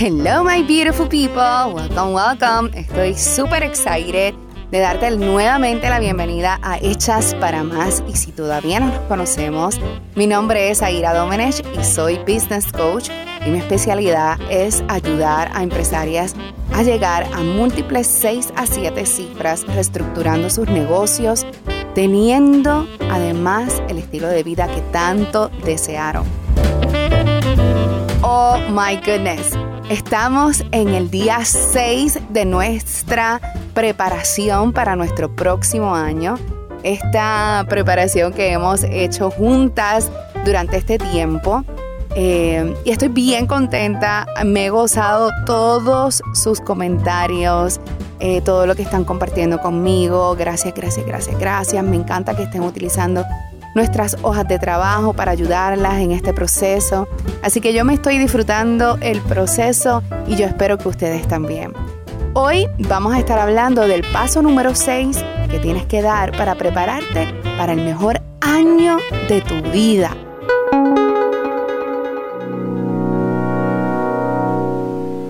Hello, my beautiful people. Welcome, welcome. Estoy súper excited de darte nuevamente la bienvenida a Hechas para Más. Y si todavía no nos conocemos, mi nombre es Aira Domenech y soy Business Coach. Y mi especialidad es ayudar a empresarias a llegar a múltiples 6 a 7 cifras, reestructurando sus negocios, teniendo además el estilo de vida que tanto desearon. Oh my goodness. Estamos en el día 6 de nuestra preparación para nuestro próximo año. Esta preparación que hemos hecho juntas durante este tiempo. Eh, y estoy bien contenta. Me he gozado todos sus comentarios, eh, todo lo que están compartiendo conmigo. Gracias, gracias, gracias, gracias. Me encanta que estén utilizando nuestras hojas de trabajo para ayudarlas en este proceso. Así que yo me estoy disfrutando el proceso y yo espero que ustedes también. Hoy vamos a estar hablando del paso número 6 que tienes que dar para prepararte para el mejor año de tu vida.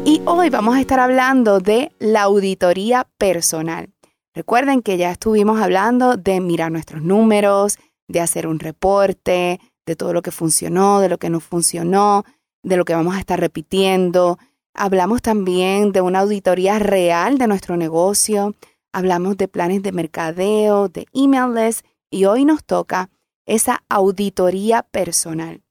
Y hoy vamos a estar hablando de la auditoría personal. Recuerden que ya estuvimos hablando de mirar nuestros números, de hacer un reporte, de todo lo que funcionó, de lo que no funcionó, de lo que vamos a estar repitiendo. Hablamos también de una auditoría real de nuestro negocio. Hablamos de planes de mercadeo, de email list y hoy nos toca esa auditoría personal.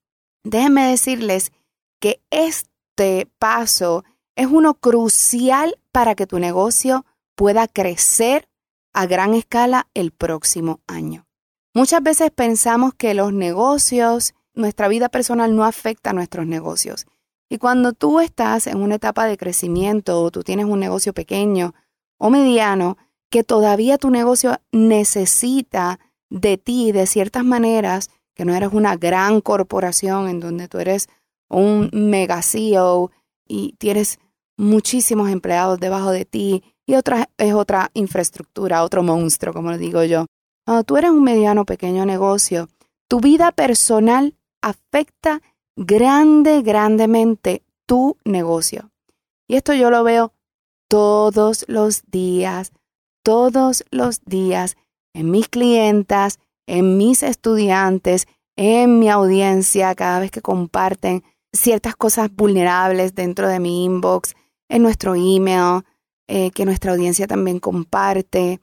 Déjenme decirles que este paso es uno crucial para que tu negocio pueda crecer a gran escala el próximo año. Muchas veces pensamos que los negocios, nuestra vida personal no afecta a nuestros negocios. Y cuando tú estás en una etapa de crecimiento o tú tienes un negocio pequeño o mediano, que todavía tu negocio necesita de ti de ciertas maneras, que no eres una gran corporación en donde tú eres un mega CEO y tienes muchísimos empleados debajo de ti y otra es otra infraestructura, otro monstruo, como lo digo yo. Cuando tú eres un mediano pequeño negocio, tu vida personal afecta grande, grandemente tu negocio. Y esto yo lo veo todos los días, todos los días en mis clientas, en mis estudiantes, en mi audiencia, cada vez que comparten ciertas cosas vulnerables dentro de mi inbox, en nuestro email, eh, que nuestra audiencia también comparte.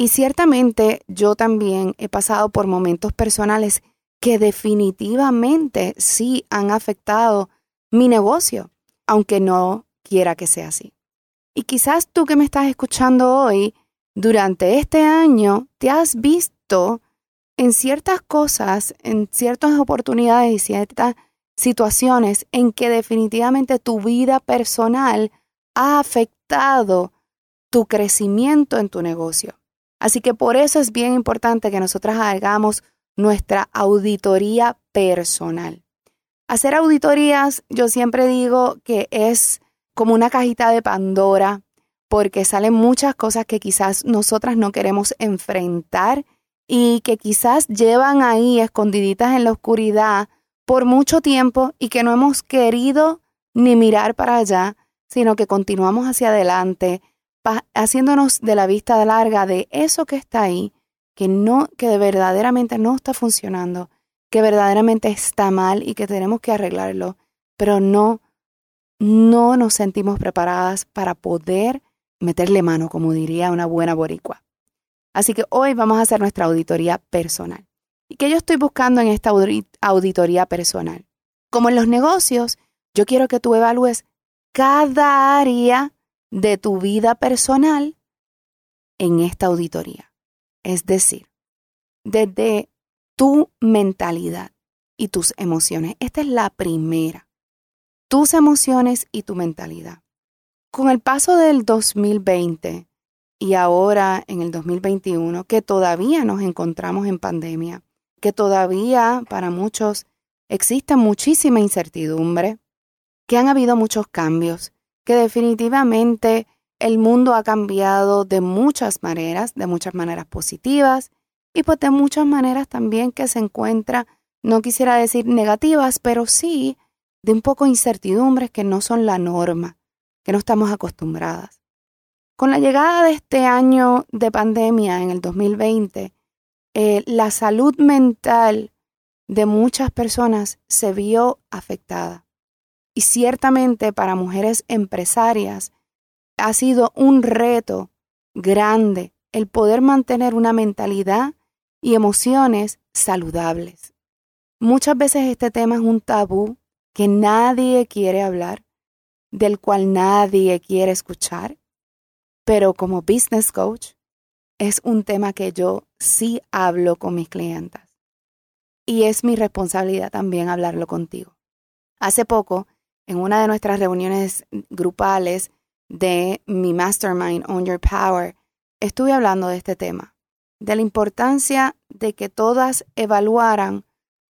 Y ciertamente yo también he pasado por momentos personales que definitivamente sí han afectado mi negocio, aunque no quiera que sea así. Y quizás tú que me estás escuchando hoy, durante este año te has visto en ciertas cosas, en ciertas oportunidades y ciertas situaciones en que definitivamente tu vida personal ha afectado tu crecimiento en tu negocio. Así que por eso es bien importante que nosotras hagamos nuestra auditoría personal. Hacer auditorías, yo siempre digo que es como una cajita de Pandora, porque salen muchas cosas que quizás nosotras no queremos enfrentar y que quizás llevan ahí escondiditas en la oscuridad por mucho tiempo y que no hemos querido ni mirar para allá, sino que continuamos hacia adelante haciéndonos de la vista larga de eso que está ahí, que no, que verdaderamente no está funcionando, que verdaderamente está mal y que tenemos que arreglarlo, pero no, no nos sentimos preparadas para poder meterle mano, como diría una buena boricua. Así que hoy vamos a hacer nuestra auditoría personal. ¿Y qué yo estoy buscando en esta auditoría personal? Como en los negocios, yo quiero que tú evalúes cada área de tu vida personal en esta auditoría. Es decir, desde tu mentalidad y tus emociones. Esta es la primera. Tus emociones y tu mentalidad. Con el paso del 2020 y ahora en el 2021, que todavía nos encontramos en pandemia, que todavía para muchos existe muchísima incertidumbre, que han habido muchos cambios, que definitivamente el mundo ha cambiado de muchas maneras, de muchas maneras positivas y pues de muchas maneras también que se encuentra, no quisiera decir negativas, pero sí de un poco incertidumbres que no son la norma. que no estamos acostumbradas. Con la llegada de este año de pandemia en el 2020, eh, la salud mental de muchas personas se vio afectada. Y ciertamente para mujeres empresarias ha sido un reto grande el poder mantener una mentalidad y emociones saludables. Muchas veces este tema es un tabú que nadie quiere hablar, del cual nadie quiere escuchar, pero como business coach es un tema que yo sí hablo con mis clientas. Y es mi responsabilidad también hablarlo contigo. Hace poco, en una de nuestras reuniones grupales de mi mastermind On Your Power, estuve hablando de este tema, de la importancia de que todas evaluaran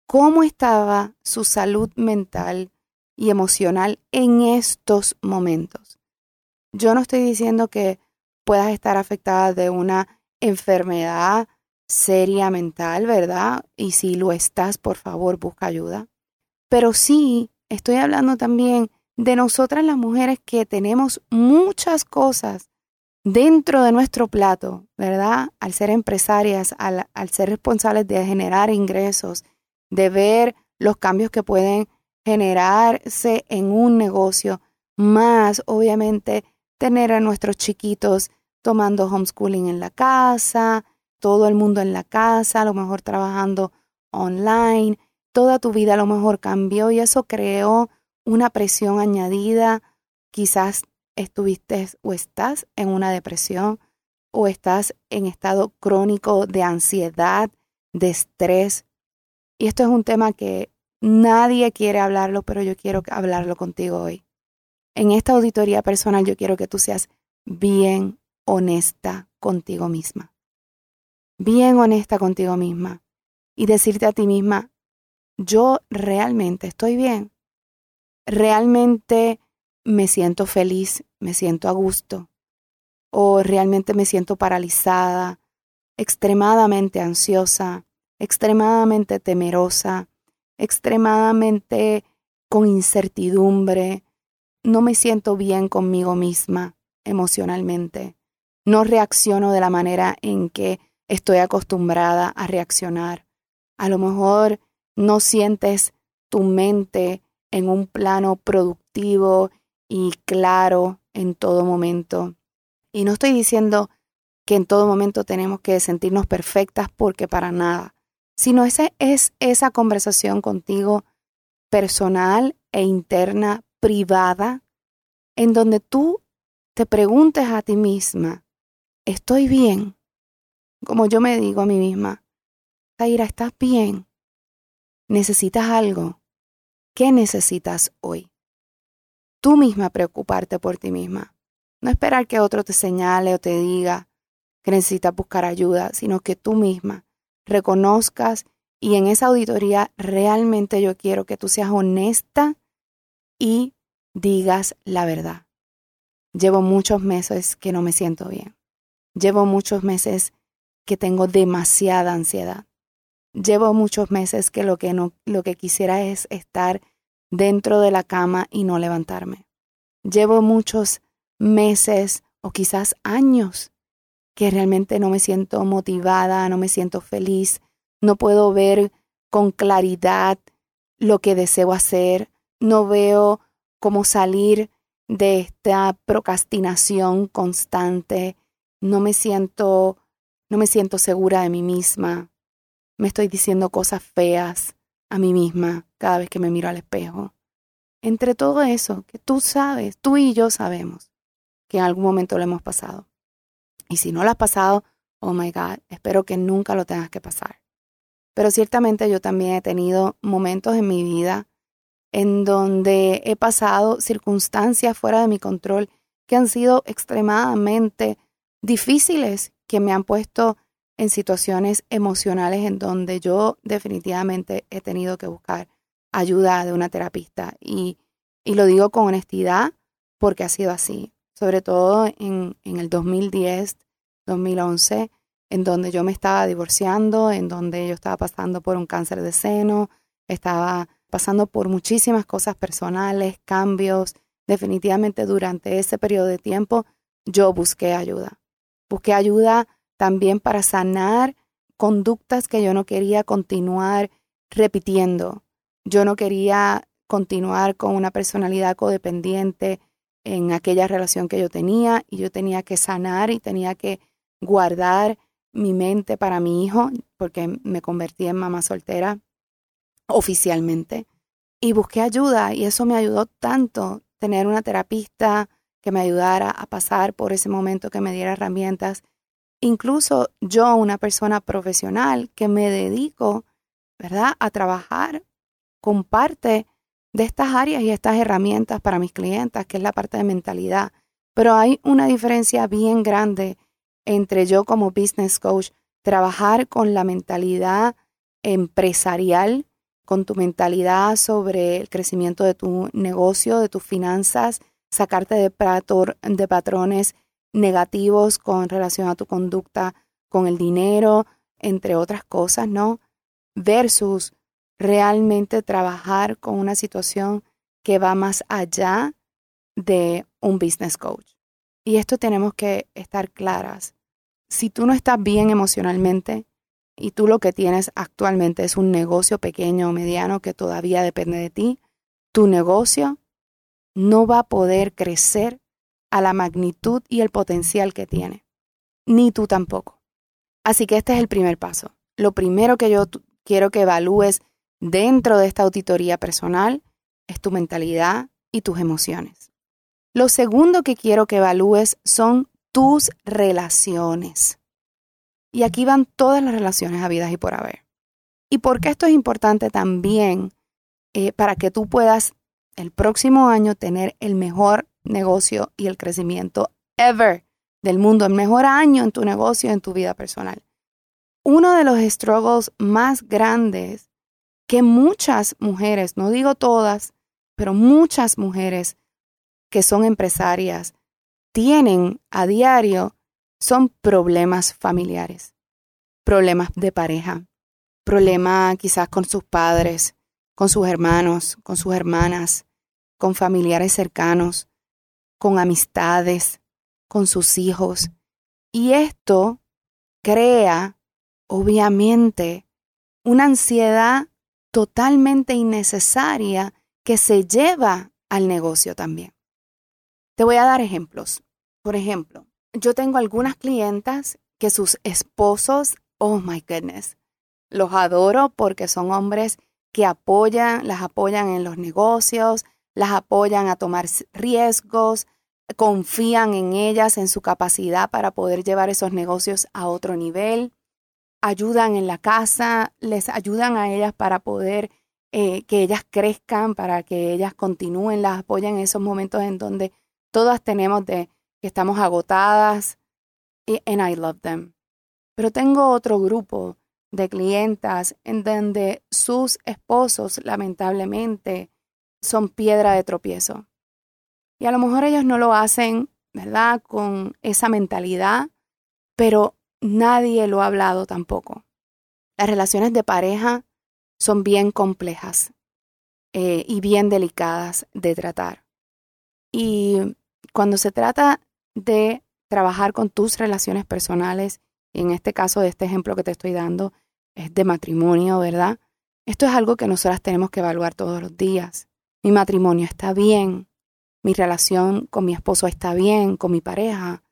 cómo estaba su salud mental y emocional en estos momentos. Yo no estoy diciendo que puedas estar afectada de una enfermedad seria mental, ¿verdad? Y si lo estás, por favor, busca ayuda. Pero sí, estoy hablando también de nosotras las mujeres que tenemos muchas cosas dentro de nuestro plato, ¿verdad? Al ser empresarias, al, ser responsables de generar ingresos, de ver los cambios que pueden generarse en un negocio, más obviamente tener a nuestros chiquitos tomando homeschooling en la casa, todo el mundo en la casa, a lo mejor trabajando online, toda tu vida a lo mejor cambió y eso creó una presión añadida, quizás estuviste o estás en una depresión o estás en estado crónico de ansiedad, de estrés. Y esto es un tema que nadie quiere hablarlo, pero yo quiero hablarlo contigo hoy. En esta auditoría personal yo quiero que tú seas bien honesta contigo misma. Bien honesta contigo misma. Y decirte a ti misma, yo realmente estoy bien. Realmente me siento feliz, me siento a gusto, o realmente me siento paralizada, extremadamente ansiosa, extremadamente temerosa, extremadamente con incertidumbre, no me siento bien conmigo misma emocionalmente, no reacciono de la manera en que estoy acostumbrada a reaccionar. A lo mejor no sientes tu mente en un plano productivo y claro en todo momento. Y no estoy diciendo que en todo momento tenemos que sentirnos perfectas porque para nada, sino esa es esa conversación contigo personal e interna, privada, en donde tú te preguntes a ti misma, ¿estoy bien? Como yo me digo a mí misma, Zaira, ¿estás bien? ¿Necesitas algo? ¿Qué necesitas hoy? tú misma preocuparte por ti misma. No esperar que otro te señale o te diga que necesitas buscar ayuda, sino que tú misma reconozcas y en esa auditoría realmente yo quiero que tú seas honesta y digas la verdad. Llevo muchos meses que no me siento bien. Llevo muchos meses que tengo demasiada ansiedad. Llevo muchos meses que lo que no lo que quisiera es estar dentro de la cama y no levantarme. Llevo muchos meses o quizás años que realmente no me siento motivada, no me siento feliz, no puedo ver con claridad lo que deseo hacer, no veo cómo salir de esta procrastinación constante, no me siento no me siento segura de mí misma. Me estoy diciendo cosas feas, a mí misma cada vez que me miro al espejo. Entre todo eso que tú sabes, tú y yo sabemos que en algún momento lo hemos pasado. Y si no lo has pasado, oh my God, espero que nunca lo tengas que pasar. Pero ciertamente yo también he tenido momentos en mi vida en donde he pasado circunstancias fuera de mi control que han sido extremadamente difíciles, que me han puesto en situaciones emocionales en donde yo definitivamente he tenido que buscar ayuda de una terapista. Y, y lo digo con honestidad porque ha sido así, sobre todo en, en el 2010, 2011, en donde yo me estaba divorciando, en donde yo estaba pasando por un cáncer de seno, estaba pasando por muchísimas cosas personales, cambios definitivamente durante ese periodo de tiempo yo busqué ayuda. Busqué ayuda también para sanar conductas que yo no quería continuar repitiendo. Yo no quería continuar con una personalidad codependiente en aquella relación que yo tenía y yo tenía que sanar y tenía que guardar mi mente para mi hijo porque me convertí en mamá soltera oficialmente y busqué ayuda y eso me ayudó tanto tener una terapista que me ayudara a pasar por ese momento, que me diera herramientas. Incluso yo, una persona profesional que me dedico, ¿verdad?, a trabajar con parte de estas áreas y estas herramientas para mis clientes, que es la parte de mentalidad. Pero hay una diferencia bien grande entre yo como business coach, trabajar con la mentalidad empresarial, con tu mentalidad sobre el crecimiento de tu negocio, de tus finanzas, sacarte de, de patrones negativos con relación a tu conducta con el dinero, entre otras cosas, ¿no? Versus realmente trabajar con una situación que va más allá de un business coach. Y esto tenemos que estar claras. Si tú no estás bien emocionalmente y tú lo que tienes actualmente es un negocio pequeño o mediano que todavía depende de ti, tu negocio no va a poder crecer a la magnitud y el potencial que tiene. Ni tú tampoco. Así que este es el primer paso. Lo primero que yo quiero que evalúes dentro de esta auditoría personal es tu mentalidad y tus emociones. Lo segundo que quiero que evalúes son tus relaciones. Y aquí van todas las relaciones habidas y por haber. ¿Y por qué esto es importante también? Eh, para que tú puedas el próximo año tener el mejor negocio y el crecimiento ever del mundo, el mejor año en tu negocio, en tu vida personal. Uno de los struggles más grandes que muchas mujeres, no digo todas, pero muchas mujeres que son empresarias tienen a diario son problemas familiares, problemas de pareja, problemas quizás con sus padres, con sus hermanos, con sus hermanas, con familiares cercanos, con amistades, con sus hijos. Y esto crea, obviamente, una ansiedad totalmente innecesaria que se lleva al negocio también. Te voy a dar ejemplos. Por ejemplo, yo tengo algunas clientas que sus esposos, oh my goodness, los adoro porque son hombres que apoyan, las apoyan en los negocios, las apoyan a tomar riesgos, confían en ellas, en su capacidad para poder llevar esos negocios a otro nivel ayudan en la casa, les ayudan a ellas para poder eh, que ellas crezcan, para que ellas continúen, las apoyan en esos momentos en donde todas tenemos de que estamos agotadas. Y, and I love them. Pero tengo otro grupo de clientas en donde sus esposos lamentablemente son piedra de tropiezo. Y a lo mejor ellos no lo hacen, ¿verdad? Con esa mentalidad, pero nadie lo ha hablado tampoco. Las relaciones de pareja son bien complejas eh, y bien delicadas de tratar. Y cuando se trata de trabajar con tus relaciones personales, y en este caso de este ejemplo que te estoy dando, es de matrimonio, ¿verdad? Esto es algo que nosotras tenemos que evaluar todos los días. Mi matrimonio está bien, mi relación con mi esposo está bien, con mi pareja,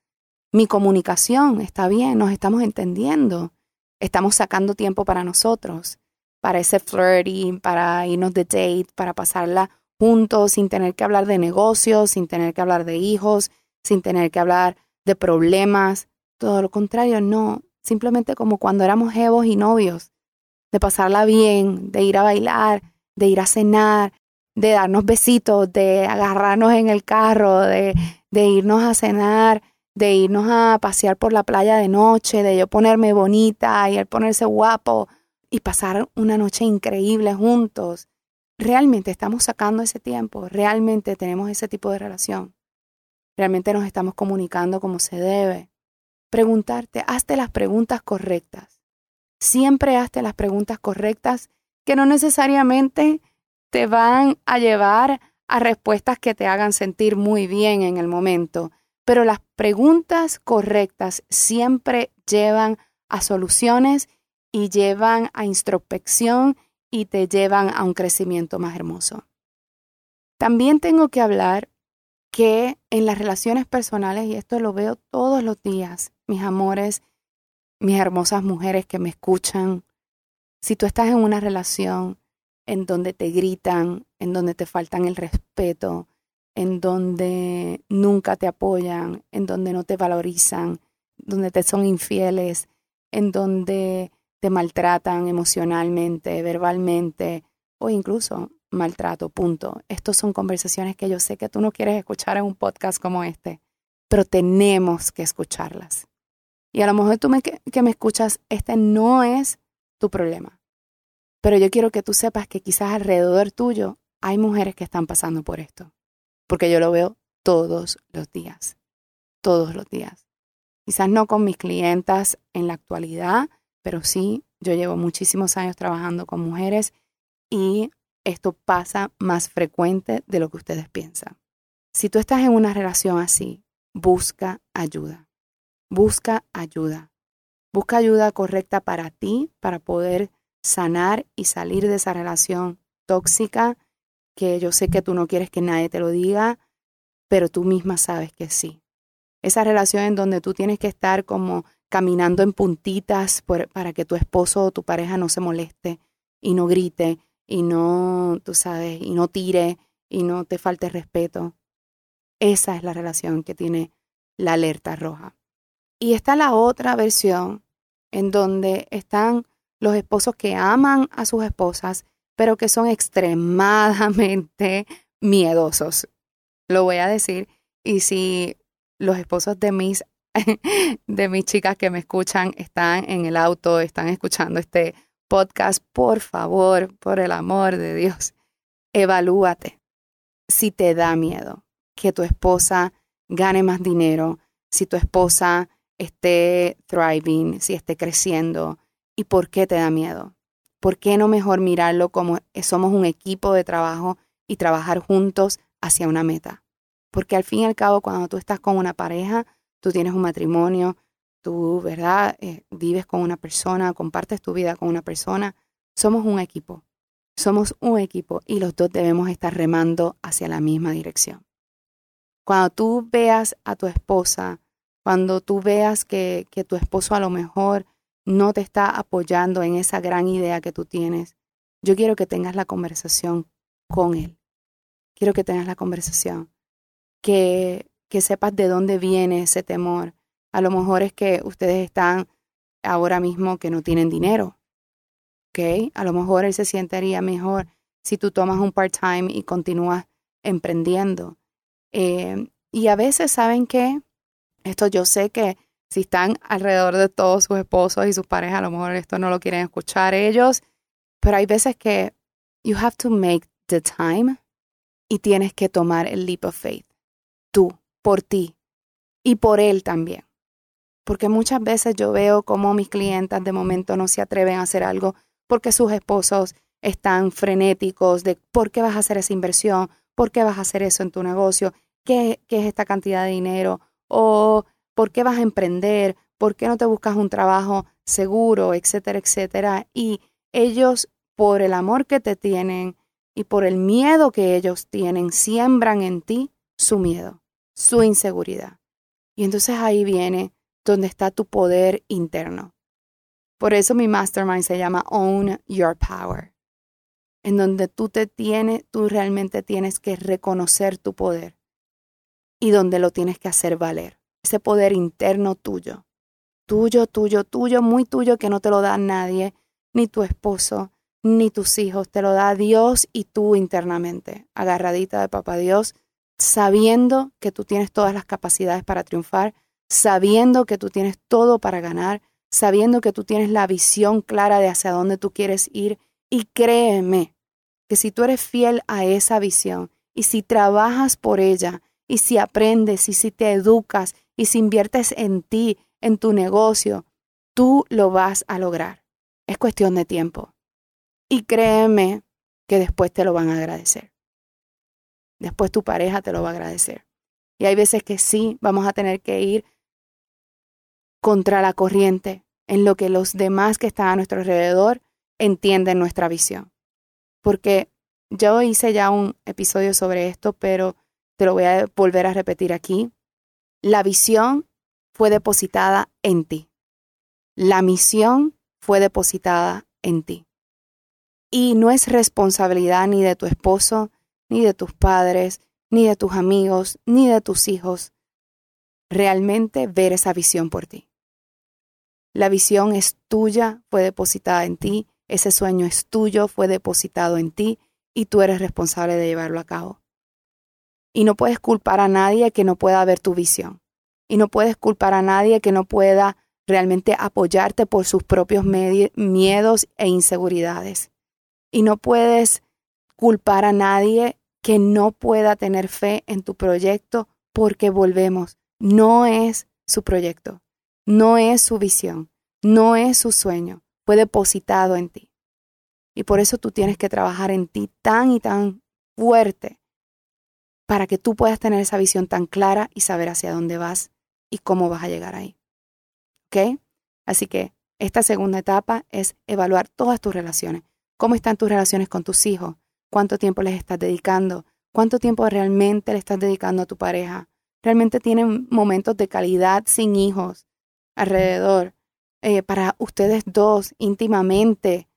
mi comunicación está bien, nos estamos entendiendo, estamos sacando tiempo para nosotros, para ese flirting, para irnos de date, para pasarla juntos sin tener que hablar de negocios, sin tener que hablar de hijos, sin tener que hablar de problemas. Todo lo contrario, no. Simplemente como cuando éramos jevos y novios, de pasarla bien, de ir a bailar, de ir a cenar, de darnos besitos, de agarrarnos en el carro, de, de irnos a cenar de irnos a pasear por la playa de noche, de yo ponerme bonita y él ponerse guapo y pasar una noche increíble juntos. Realmente estamos sacando ese tiempo, realmente tenemos ese tipo de relación, realmente nos estamos comunicando como se debe. Preguntarte, hazte las preguntas correctas. Siempre hazte las preguntas correctas que no necesariamente te van a llevar a respuestas que te hagan sentir muy bien en el momento, pero las preguntas correctas siempre llevan a soluciones y llevan a introspección y te llevan a un crecimiento más hermoso. También tengo que hablar que en las relaciones personales, y esto lo veo todos los días, mis amores, mis hermosas mujeres que me escuchan, si tú estás en una relación en donde te gritan, en donde te faltan el respeto, en donde nunca te apoyan, en donde no te valorizan, donde te son infieles, en donde te maltratan emocionalmente, verbalmente o incluso maltrato, punto. Estas son conversaciones que yo sé que tú no quieres escuchar en un podcast como este, pero tenemos que escucharlas. Y a lo mejor tú me, que me escuchas, este no es tu problema. Pero yo quiero que tú sepas que quizás alrededor tuyo hay mujeres que están pasando por esto, porque yo lo veo todos los días, todos los días. Quizás no con mis clientas en la actualidad, pero sí, yo llevo muchísimos años trabajando con mujeres y esto pasa más frecuente de lo que ustedes piensan. Si tú estás en una relación así, busca ayuda. Busca ayuda. Busca ayuda correcta para ti, para poder sanar y salir de esa relación tóxica que yo sé que tú no quieres que nadie te lo diga, pero tú misma sabes que sí. Esa relación en donde tú tienes que estar como caminando en puntitas para que tu esposo o tu pareja no se moleste y no grite y no, tú sabes, y no tire y no te falte respeto. Esa es la relación que tiene la alerta roja. Y está la otra versión en donde están los esposos que aman a sus esposas, pero que son extremadamente miedosos. Lo voy a decir. Y si los esposos de mis de mis chicas que me escuchan están en el auto, están escuchando este podcast, por favor, por el amor de Dios, evalúate si te da miedo que tu esposa gane más dinero, si tu esposa esté thriving, si esté creciendo y por qué te da miedo. ¿Por qué no mejor mirarlo como somos un equipo de trabajo y trabajar juntos hacia una meta? Porque al fin y al cabo, cuando tú estás con una pareja, tú tienes un matrimonio, tú, ¿verdad? Eh, vives con una persona, compartes tu vida con una persona. Somos un equipo. Somos un equipo y los dos debemos estar remando hacia la misma dirección. Cuando tú veas a tu esposa, cuando tú veas que, que tu esposo a lo mejor no te está apoyando en esa gran idea que tú tienes, yo quiero que tengas la conversación con él. Quiero que tengas la conversación. Que, que sepas de dónde viene ese temor. A lo mejor es que ustedes están ahora mismo que no tienen dinero. ¿Ok? A lo mejor él se sentiría mejor si tú tomas un part-time y continúas emprendiendo. Eh, y a veces, ¿saben qué? Esto yo sé que si están alrededor de todos sus esposos y sus parejas, a lo mejor esto no lo quieren escuchar ellos, pero hay veces que you have to make the time y tienes que tomar el leap of faith. Tú, por ti y por él también. Porque muchas veces yo veo como mis clientas de momento no se atreven a hacer algo porque sus esposos están frenéticos de por qué vas a hacer esa inversión, por qué vas a hacer eso en tu negocio, qué, qué es esta cantidad de dinero, o ¿Por qué vas a emprender? ¿Por qué no te buscas un trabajo seguro, etcétera, etcétera? Y ellos, por el amor que te tienen y por el miedo que ellos tienen, siembran en ti su miedo, su inseguridad. Y entonces ahí viene donde está tu poder interno. Por eso mi mastermind se llama Own Your Power, en donde tú te tienes, tú realmente tienes que reconocer tu poder y donde lo tienes que hacer valer ese poder interno tuyo, tuyo, tuyo, tuyo, muy tuyo, que no te lo da nadie, ni tu esposo, ni tus hijos, te lo da Dios y tú internamente, agarradita de papá Dios, sabiendo que tú tienes todas las capacidades para triunfar, sabiendo que tú tienes todo para ganar, sabiendo que tú tienes la visión clara de hacia dónde tú quieres ir. Y créeme que si tú eres fiel a esa visión y si trabajas por ella y si aprendes y si te educas y si inviertes en ti, en tu negocio, tú lo vas a lograr. Es cuestión de tiempo. Y créeme que después te lo van a agradecer. después tu pareja te lo va a agradecer. Y hay veces que sí, vamos a tener que ir contra la corriente en lo que los demás que están a nuestro alrededor entienden nuestra visión. Porque yo hice ya un episodio sobre esto, pero te lo voy a volver a repetir aquí. La visión fue depositada en ti. La misión fue depositada en ti. Y no es responsabilidad ni de tu esposo, ni de tus padres, ni de tus amigos, ni de tus hijos realmente ver esa visión por ti. La visión es tuya, fue depositada en ti, ese sueño es tuyo, fue depositado en ti y tú eres responsable de llevarlo a cabo. Y no puedes culpar a nadie que no pueda ver tu visión. Y no puedes culpar a nadie que no pueda realmente apoyarte por sus propios miedos e inseguridades. Y no puedes culpar a nadie que no pueda tener fe en tu proyecto porque volvemos. No es su proyecto, no es su visión, no es su sueño, fue depositado en ti. Y por eso tú tienes que trabajar en ti tan y tan fuerte para que tú puedas tener esa visión tan clara y saber hacia dónde vas y cómo vas a llegar ahí. ¿Ok? Así que esta segunda etapa es evaluar todas tus relaciones. ¿Cómo están tus relaciones con tus hijos? ¿Cuánto tiempo les estás dedicando? ¿Cuánto tiempo realmente le estás dedicando a tu pareja? ¿Realmente tienen momentos de calidad sin hijos alrededor? Eh, para ustedes dos íntimamente,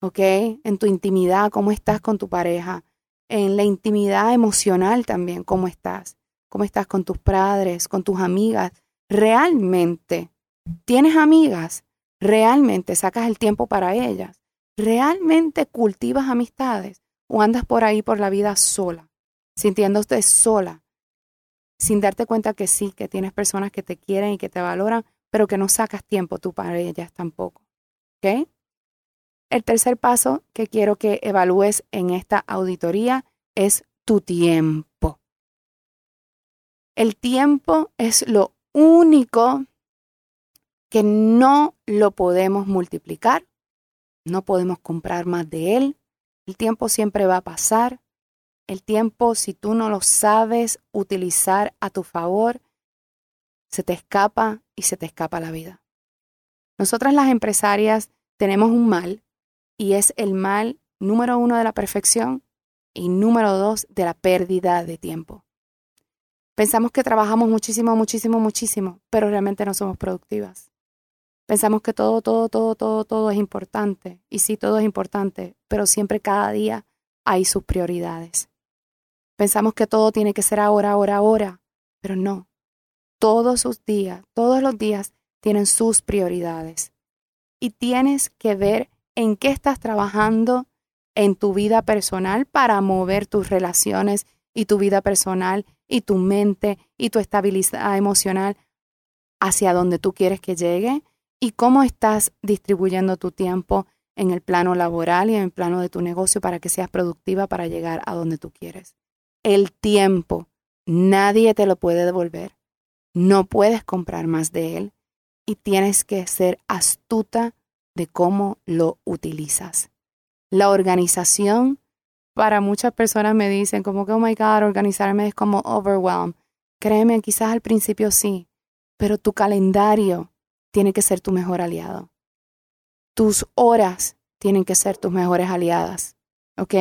¿ok? En tu intimidad, ¿cómo estás con tu pareja? En la intimidad emocional también, ¿cómo estás? ¿Cómo estás con tus padres, con tus amigas? ¿Realmente tienes amigas? ¿Realmente sacas el tiempo para ellas? ¿Realmente cultivas amistades? ¿O andas por ahí por la vida sola, sintiéndote sola, sin darte cuenta que sí, que tienes personas que te quieren y que te valoran, pero que no sacas tiempo tú para ellas tampoco? ¿Ok? El tercer paso que quiero que evalúes en esta auditoría es tu tiempo. El tiempo es lo único que no lo podemos multiplicar, no podemos comprar más de él, el tiempo siempre va a pasar, el tiempo si tú no lo sabes utilizar a tu favor, se te escapa y se te escapa la vida. Nosotras las empresarias tenemos un mal y es el mal número uno de la perfección y número dos de la pérdida de tiempo. Pensamos que trabajamos muchísimo, muchísimo, muchísimo, pero realmente no somos productivas. Pensamos que todo, todo, todo, todo, todo es importante. Y sí, todo es importante, pero siempre cada día hay sus prioridades. Pensamos que todo tiene que ser ahora, ahora, ahora, pero no. Todos sus días, todos los días tienen sus prioridades. Y tienes que ver en qué estás trabajando en tu vida personal para mover tus relaciones y tu vida personal y tu mente y tu estabilidad emocional hacia donde tú quieres que llegue y cómo estás distribuyendo tu tiempo en el plano laboral y en el plano de tu negocio para que seas productiva para llegar a donde tú quieres. El tiempo, nadie te lo puede devolver. No puedes comprar más de él y tienes que ser astuta cómo lo utilizas. La organización para muchas personas me dicen como que, oh my God, organizarme es como overwhelm. Créeme, quizás al principio sí, pero tu calendario tiene que ser tu mejor aliado. Tus horas tienen que ser tus mejores aliadas, ¿ok?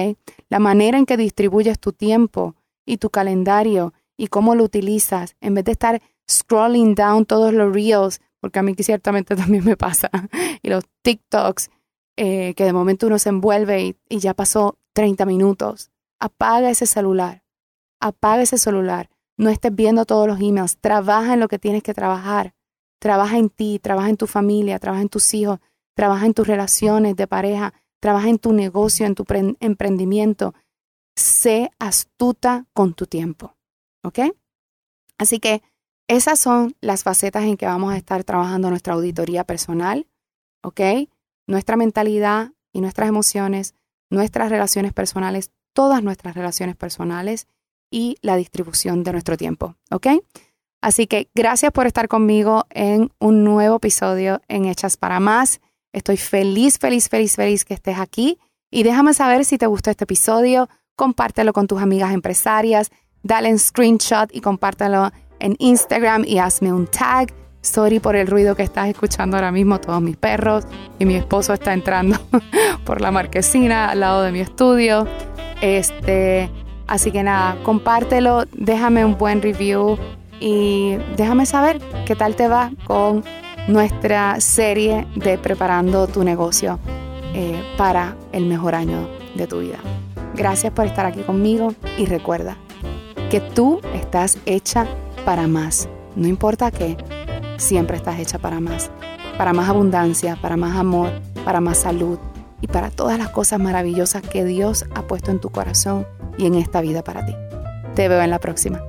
La manera en que distribuyes tu tiempo y tu calendario y cómo lo utilizas, en vez de estar scrolling down todos los reels, porque a mí ciertamente también me pasa, y los TikToks, eh, que de momento uno se envuelve y ya pasó 30 minutos. Apaga ese celular. Apaga ese celular. No estés viendo todos los emails. Trabaja en lo que tienes que trabajar. Trabaja en ti, trabaja en tu familia, trabaja en tus hijos, trabaja en tus relaciones de pareja, trabaja en tu negocio, en tu emprendimiento. Sé astuta con tu tiempo. ¿Ok? Así que esas son las facetas en que vamos a estar trabajando nuestra auditoría personal. ¿Ok? Nuestra mentalidad y nuestras emociones nuestras relaciones personales, todas nuestras relaciones personales y la distribución de nuestro tiempo. ¿Ok? Así que gracias por estar conmigo en un nuevo episodio en Hechas para Más. Estoy feliz, feliz, feliz, feliz que estés aquí y déjame saber si te gustó este episodio, compártelo con tus amigas empresarias, dale un screenshot y compártelo en Instagram y hazme un tag. Sorry por el ruido que estás escuchando ahora mismo, todos mis perros y mi esposo está entrando por la marquesina al lado de mi estudio. Este, así que nada, compártelo, déjame un buen review y déjame saber qué tal te va con nuestra serie de preparando tu negocio eh, para el mejor año de tu vida. Gracias por estar aquí conmigo y recuerda que tú estás hecha para más. No importa qué, siempre estás hecha para más. Para más abundancia, para más amor, para más salud y para todas las cosas maravillosas que Dios ha puesto en tu corazón y en esta vida para ti. Te veo en la próxima.